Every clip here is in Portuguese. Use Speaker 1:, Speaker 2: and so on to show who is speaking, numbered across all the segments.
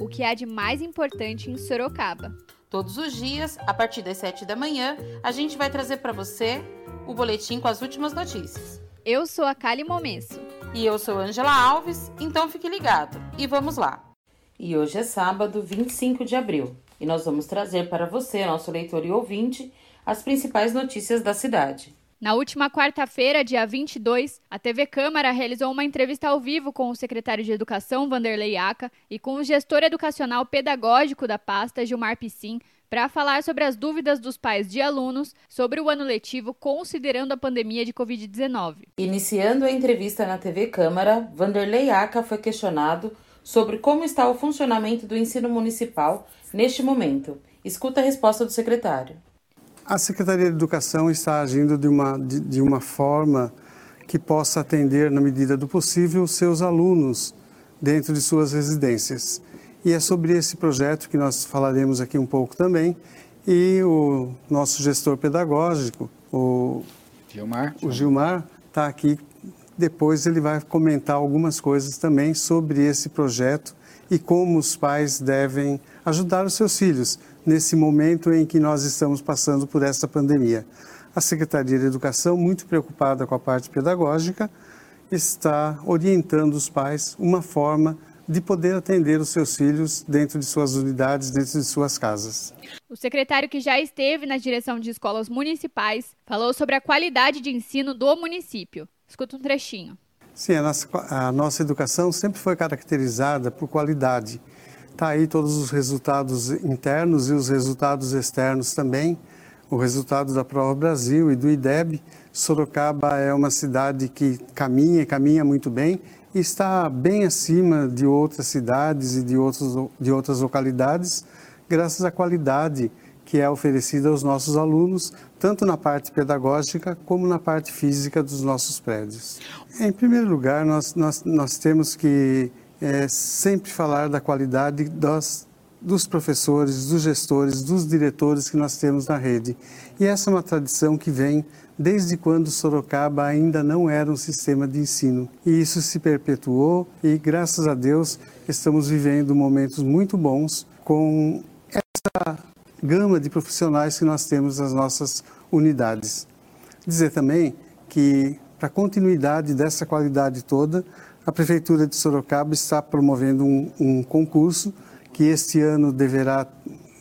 Speaker 1: o que há de mais importante em Sorocaba.
Speaker 2: Todos os dias, a partir das 7 da manhã, a gente vai trazer para você o boletim com as últimas notícias.
Speaker 1: Eu sou a Kali Momesso.
Speaker 2: E eu sou Angela Alves, então fique ligado. E vamos lá. E hoje é sábado, 25 de abril, e nós vamos trazer para você, nosso leitor e ouvinte, as principais notícias da cidade.
Speaker 1: Na última quarta-feira, dia 22, a TV Câmara realizou uma entrevista ao vivo com o secretário de Educação, Vanderlei Aca, e com o gestor educacional pedagógico da pasta, Gilmar Piscin, para falar sobre as dúvidas dos pais de alunos sobre o ano letivo considerando a pandemia de Covid-19.
Speaker 2: Iniciando a entrevista na TV Câmara, Vanderlei Aca foi questionado sobre como está o funcionamento do ensino municipal neste momento. Escuta a resposta do secretário.
Speaker 3: A Secretaria de Educação está agindo de uma, de, de uma forma que possa atender, na medida do possível, seus alunos dentro de suas residências. E é sobre esse projeto que nós falaremos aqui um pouco também. E o nosso gestor pedagógico, o
Speaker 4: Gilmar,
Speaker 3: o Gilmar está aqui. Depois ele vai comentar algumas coisas também sobre esse projeto e como os pais devem ajudar os seus filhos nesse momento em que nós estamos passando por essa pandemia. A Secretaria de Educação, muito preocupada com a parte pedagógica, está orientando os pais uma forma de poder atender os seus filhos dentro de suas unidades, dentro de suas casas.
Speaker 1: O secretário que já esteve na direção de escolas municipais falou sobre a qualidade de ensino do município. Escuta um trechinho.
Speaker 3: Sim, a nossa, a nossa educação sempre foi caracterizada por qualidade. Está aí todos os resultados internos e os resultados externos também. O resultado da Prova Brasil e do IDEB. Sorocaba é uma cidade que caminha caminha muito bem e está bem acima de outras cidades e de, outros, de outras localidades, graças à qualidade que é oferecida aos nossos alunos, tanto na parte pedagógica como na parte física dos nossos prédios. Em primeiro lugar, nós, nós, nós temos que é, sempre falar da qualidade dos professores, dos gestores, dos diretores que nós temos na rede. E essa é uma tradição que vem desde quando Sorocaba ainda não era um sistema de ensino. E isso se perpetuou e, graças a Deus, estamos vivendo momentos muito bons com essa gama de profissionais que nós temos nas nossas unidades. Dizer também que, para a continuidade dessa qualidade toda, a Prefeitura de Sorocaba está promovendo um, um concurso que este ano deverá,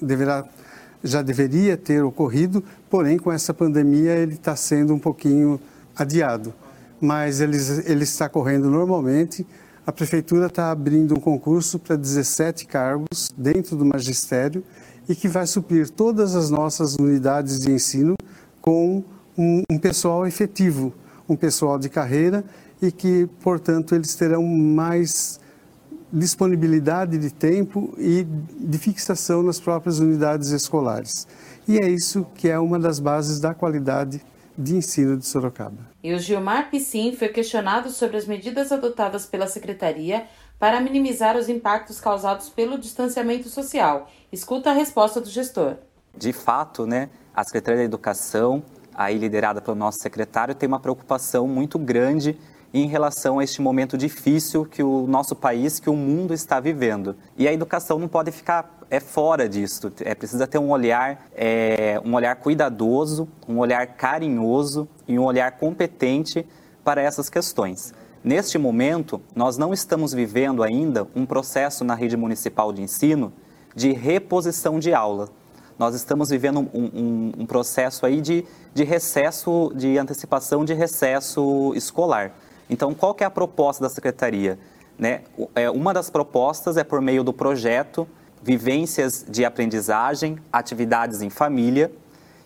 Speaker 3: deverá, já deveria ter ocorrido, porém, com essa pandemia, ele está sendo um pouquinho adiado. Mas ele, ele está correndo normalmente. A Prefeitura está abrindo um concurso para 17 cargos dentro do magistério e que vai suprir todas as nossas unidades de ensino com um, um pessoal efetivo, um pessoal de carreira e que, portanto, eles terão mais disponibilidade de tempo e de fixação nas próprias unidades escolares. E é isso que é uma das bases da qualidade de ensino de Sorocaba.
Speaker 2: E o Gilmar Piscin foi questionado sobre as medidas adotadas pela Secretaria para minimizar os impactos causados pelo distanciamento social. Escuta a resposta do gestor.
Speaker 5: De fato, né, a Secretaria da Educação, aí liderada pelo nosso secretário, tem uma preocupação muito grande em relação a este momento difícil que o nosso país, que o mundo está vivendo. E a educação não pode ficar é fora disso. É precisa ter um olhar, é, um olhar cuidadoso, um olhar carinhoso e um olhar competente para essas questões. Neste momento, nós não estamos vivendo ainda um processo na rede municipal de ensino de reposição de aula. Nós estamos vivendo um, um, um processo aí de, de recesso, de antecipação de recesso escolar. Então, qual que é a proposta da secretaria? Né? É, uma das propostas é por meio do projeto Vivências de Aprendizagem, Atividades em Família,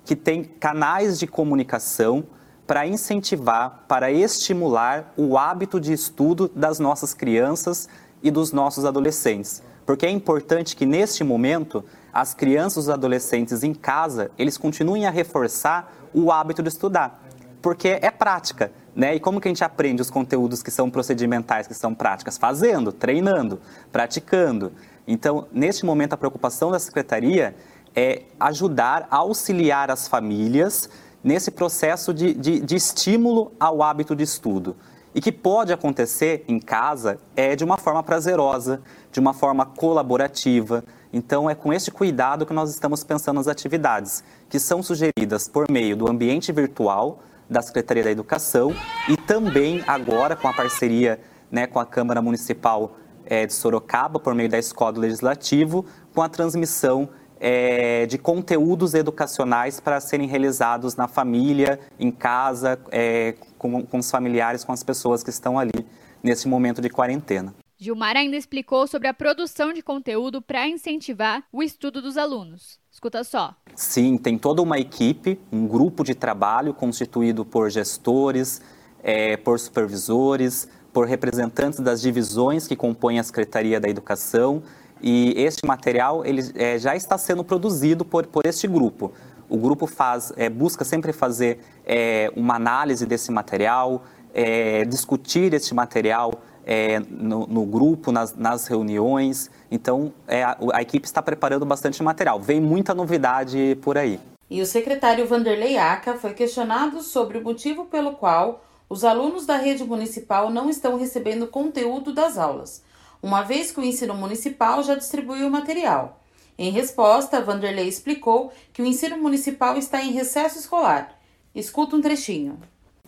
Speaker 5: que tem canais de comunicação para incentivar, para estimular o hábito de estudo das nossas crianças e dos nossos adolescentes. porque é importante que neste momento as crianças e os adolescentes em casa, eles continuem a reforçar o hábito de estudar, porque é prática, né? E como que a gente aprende os conteúdos que são procedimentais, que são práticas? Fazendo, treinando, praticando. Então, neste momento, a preocupação da secretaria é ajudar, auxiliar as famílias nesse processo de, de, de estímulo ao hábito de estudo e que pode acontecer em casa é de uma forma prazerosa, de uma forma colaborativa. Então, é com este cuidado que nós estamos pensando nas atividades, que são sugeridas por meio do ambiente virtual da Secretaria da Educação e também agora com a parceria né, com a Câmara Municipal é, de Sorocaba, por meio da Escola do Legislativo, com a transmissão é, de conteúdos educacionais para serem realizados na família, em casa, é, com, com os familiares, com as pessoas que estão ali nesse momento de quarentena.
Speaker 1: Gilmar ainda explicou sobre a produção de conteúdo para incentivar o estudo dos alunos. Escuta só.
Speaker 5: Sim, tem toda uma equipe, um grupo de trabalho constituído por gestores, é, por supervisores, por representantes das divisões que compõem a Secretaria da Educação, e este material ele é, já está sendo produzido por, por este grupo. O grupo faz, é, busca sempre fazer é, uma análise desse material, é, discutir este material é, no, no, grupo, nas, nas reuniões. Então, é, a, a equipe está preparando bastante material. Vem muita novidade por aí.
Speaker 2: E o secretário Vanderlei Aca foi questionado sobre o motivo pelo qual os alunos da rede municipal não estão recebendo conteúdo das aulas uma vez que o ensino municipal já distribuiu o material. Em resposta, Vanderlei explicou que o ensino municipal está em recesso escolar. Escuta um trechinho.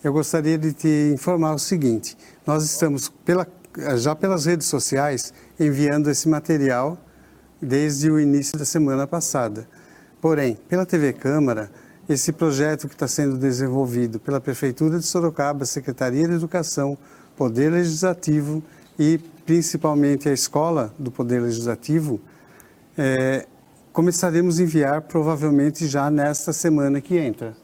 Speaker 3: Eu gostaria de te informar o seguinte: nós estamos pela, já pelas redes sociais enviando esse material desde o início da semana passada. Porém, pela TV Câmara, esse projeto que está sendo desenvolvido pela Prefeitura de Sorocaba, Secretaria de Educação, Poder Legislativo e principalmente a escola do Poder Legislativo, é, começaremos a enviar provavelmente já nesta semana que entra.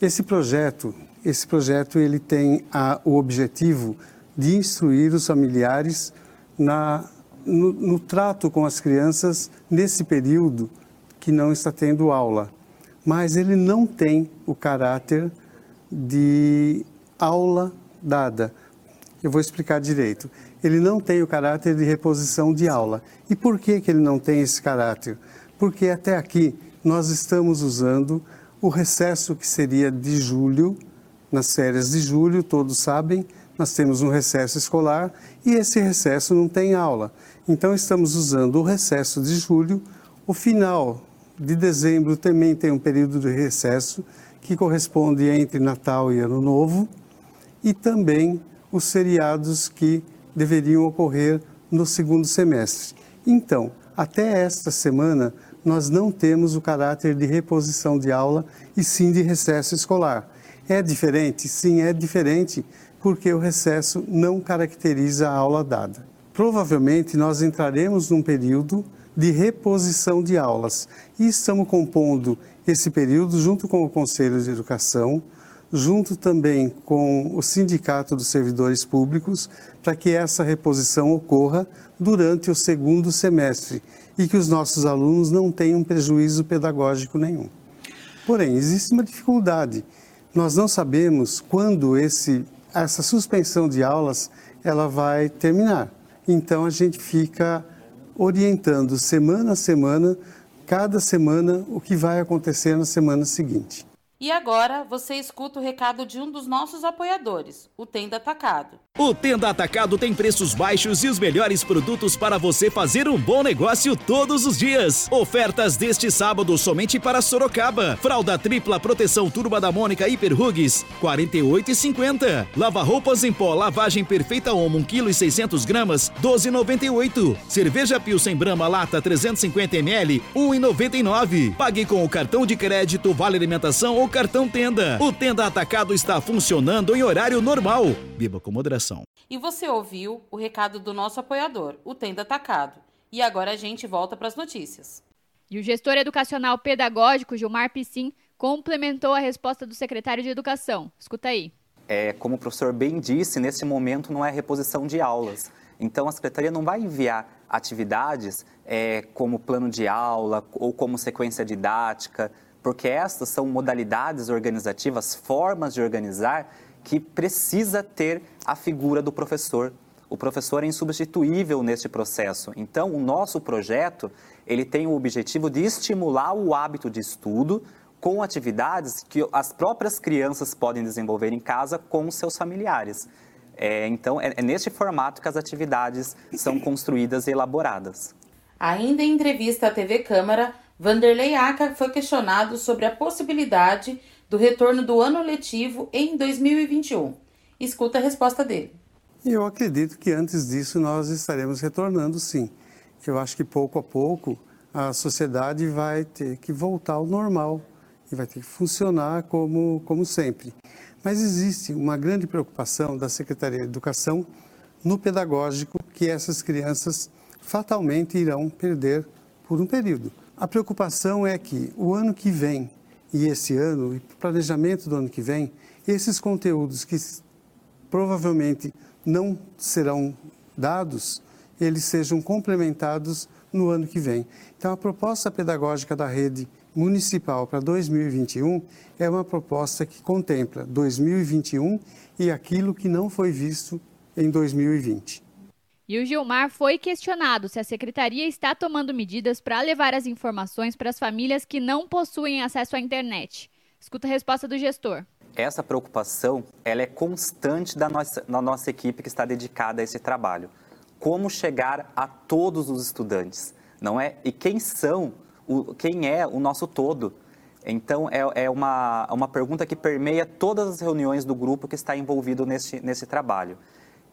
Speaker 3: Esse projeto, esse projeto ele tem a, o objetivo de instruir os familiares na, no, no trato com as crianças nesse período que não está tendo aula. Mas ele não tem o caráter de aula dada. Eu vou explicar direito ele não tem o caráter de reposição de aula. E por que, que ele não tem esse caráter? Porque até aqui nós estamos usando o recesso que seria de julho, nas férias de julho, todos sabem, nós temos um recesso escolar e esse recesso não tem aula. Então estamos usando o recesso de julho, o final de dezembro também tem um período de recesso que corresponde entre Natal e Ano Novo e também os feriados que deveriam ocorrer no segundo semestre. Então, até esta semana, nós não temos o caráter de reposição de aula e sim de recesso escolar. É diferente? Sim, é diferente, porque o recesso não caracteriza a aula dada. Provavelmente nós entraremos num período de reposição de aulas e estamos compondo esse período junto com o Conselho de Educação, junto também com o Sindicato dos Servidores Públicos, para que essa reposição ocorra durante o segundo semestre e que os nossos alunos não tenham prejuízo pedagógico nenhum. Porém, existe uma dificuldade. Nós não sabemos quando esse, essa suspensão de aulas ela vai terminar. Então a gente fica orientando semana a semana, cada semana, o que vai acontecer na semana seguinte.
Speaker 2: E agora você escuta o recado de um dos nossos apoiadores, o Tenda Atacado.
Speaker 4: O Tenda Atacado tem preços baixos e os melhores produtos para você fazer um bom negócio todos os dias. Ofertas deste sábado somente para Sorocaba. Fralda tripla proteção turba da Mônica Hiper Hugs, 48,50. Lava roupas em pó, lavagem perfeita Omo, 1 kg e 600 gramas, 12,98. Cerveja Pilsen Brahma lata 350 ml, 1,99. Pague com o cartão de crédito, vale alimentação ou cartão Tenda. O Tenda Atacado está funcionando em horário normal. Biba com moderação.
Speaker 2: E você ouviu o recado do nosso apoiador, o Tenda Atacado. E agora a gente volta para as notícias.
Speaker 1: E o gestor educacional pedagógico Gilmar Piscin complementou a resposta do secretário de Educação. Escuta aí.
Speaker 5: É, como o professor bem disse, nesse momento não é reposição de aulas. Então a secretaria não vai enviar atividades é, como plano de aula ou como sequência didática, porque estas são modalidades organizativas, formas de organizar que precisa ter a figura do professor. O professor é insubstituível neste processo. Então, o nosso projeto, ele tem o objetivo de estimular o hábito de estudo com atividades que as próprias crianças podem desenvolver em casa com seus familiares. É, então, é, é neste formato que as atividades são construídas e elaboradas.
Speaker 2: Ainda em entrevista à TV Câmara, Vanderlei Aca foi questionado sobre a possibilidade do retorno do ano letivo em 2021. Escuta a resposta dele.
Speaker 3: Eu acredito que antes disso nós estaremos retornando sim. Eu acho que pouco a pouco a sociedade vai ter que voltar ao normal e vai ter que funcionar como, como sempre. Mas existe uma grande preocupação da Secretaria de Educação no pedagógico que essas crianças fatalmente irão perder por um período. A preocupação é que o ano que vem e esse ano, e planejamento do ano que vem, esses conteúdos que provavelmente não serão dados, eles sejam complementados no ano que vem. Então, a proposta pedagógica da rede municipal para 2021 é uma proposta que contempla 2021 e aquilo que não foi visto em 2020.
Speaker 1: E o Gilmar foi questionado se a secretaria está tomando medidas para levar as informações para as famílias que não possuem acesso à internet. Escuta a resposta do gestor.
Speaker 5: Essa preocupação ela é constante da nossa, nossa equipe que está dedicada a esse trabalho. Como chegar a todos os estudantes, não é? E quem são o, quem é o nosso todo. Então, é, é uma, uma pergunta que permeia todas as reuniões do grupo que está envolvido nesse, nesse trabalho.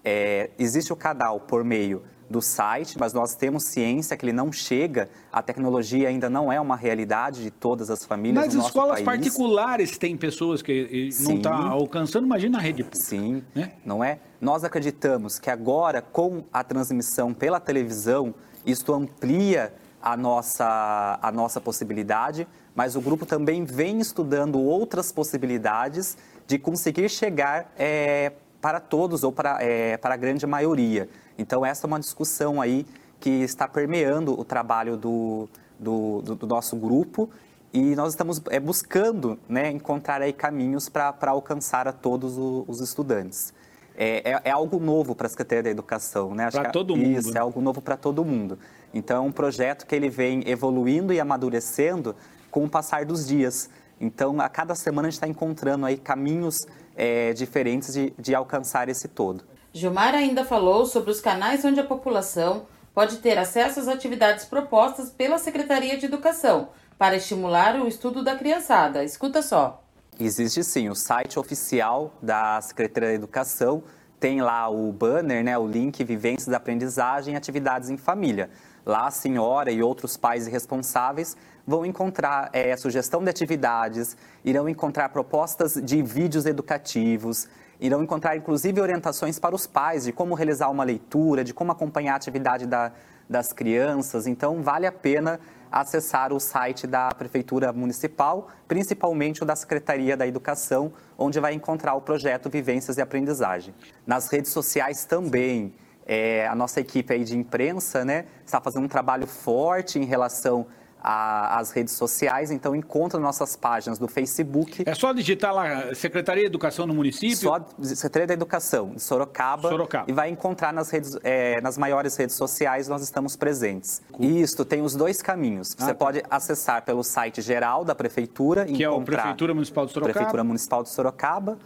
Speaker 5: É, existe o canal por meio do site, mas nós temos ciência que ele não chega, a tecnologia ainda não é uma realidade de todas as famílias
Speaker 6: Mas
Speaker 5: no
Speaker 6: escolas
Speaker 5: país.
Speaker 6: particulares têm pessoas que não estão tá alcançando, imagina a rede pública.
Speaker 5: Sim, né? não é? Nós acreditamos que agora, com a transmissão pela televisão, isto amplia a nossa, a nossa possibilidade, mas o grupo também vem estudando outras possibilidades de conseguir chegar é, para todos ou para, é, para a grande maioria. Então, essa é uma discussão aí que está permeando o trabalho do, do, do, do nosso grupo e nós estamos é, buscando né, encontrar aí caminhos para alcançar a todos o, os estudantes. É, é, é, algo novo para a Secretaria da Educação, né?
Speaker 6: Para todo mundo.
Speaker 5: Isso, é algo novo para todo mundo. Então, é um projeto que ele vem evoluindo e amadurecendo com o passar dos dias. Então, a cada semana a gente está encontrando aí caminhos é, diferentes de, de alcançar esse todo.
Speaker 2: Gilmar ainda falou sobre os canais onde a população pode ter acesso às atividades propostas pela Secretaria de Educação para estimular o estudo da criançada. Escuta só.
Speaker 5: Existe sim, o site oficial da Secretaria da Educação tem lá o banner, né, o link Vivências da Aprendizagem e Atividades em Família. Lá a senhora e outros pais responsáveis vão encontrar é, sugestão de atividades, irão encontrar propostas de vídeos educativos, irão encontrar inclusive orientações para os pais de como realizar uma leitura, de como acompanhar a atividade da, das crianças. Então, vale a pena acessar o site da Prefeitura Municipal, principalmente o da Secretaria da Educação, onde vai encontrar o projeto Vivências e Aprendizagem. Nas redes sociais também. É, a nossa equipe aí de imprensa né, está fazendo um trabalho forte em relação às redes sociais, então encontra nossas páginas do Facebook.
Speaker 6: É só digitar lá Secretaria de Educação no município?
Speaker 5: Só Secretaria da Educação de Sorocaba,
Speaker 6: Sorocaba.
Speaker 5: e vai encontrar nas, redes, é, nas maiores redes sociais, nós estamos presentes. E isto tem os dois caminhos. Você ah, tá. pode acessar pelo site geral da Prefeitura.
Speaker 6: Que é o Prefeitura Municipal de Sorocaba.
Speaker 5: Prefeitura Municipal de Sorocaba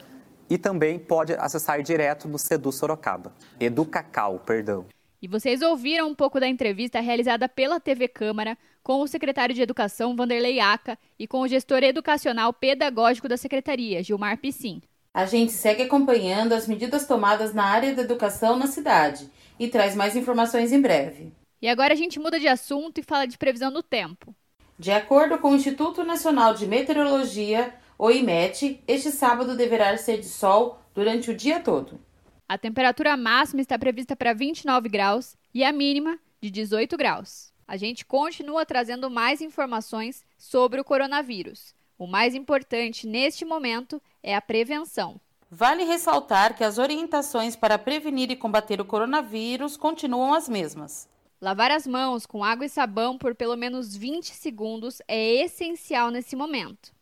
Speaker 5: e também pode acessar direto no Sedu Sorocaba. Educacal, perdão.
Speaker 1: E vocês ouviram um pouco da entrevista realizada pela TV Câmara com o secretário de Educação, Vanderlei Aca, e com o gestor educacional pedagógico da secretaria, Gilmar Piscin.
Speaker 2: A gente segue acompanhando as medidas tomadas na área da educação na cidade e traz mais informações em breve.
Speaker 1: E agora a gente muda de assunto e fala de previsão do tempo.
Speaker 2: De acordo com o Instituto Nacional de Meteorologia, o IMET, este sábado deverá ser de sol durante o dia todo.
Speaker 1: A temperatura máxima está prevista para 29 graus e a mínima de 18 graus. A gente continua trazendo mais informações sobre o coronavírus. O mais importante neste momento é a prevenção.
Speaker 2: Vale ressaltar que as orientações para prevenir e combater o coronavírus continuam as mesmas.
Speaker 1: Lavar as mãos com água e sabão por pelo menos 20 segundos é essencial nesse momento.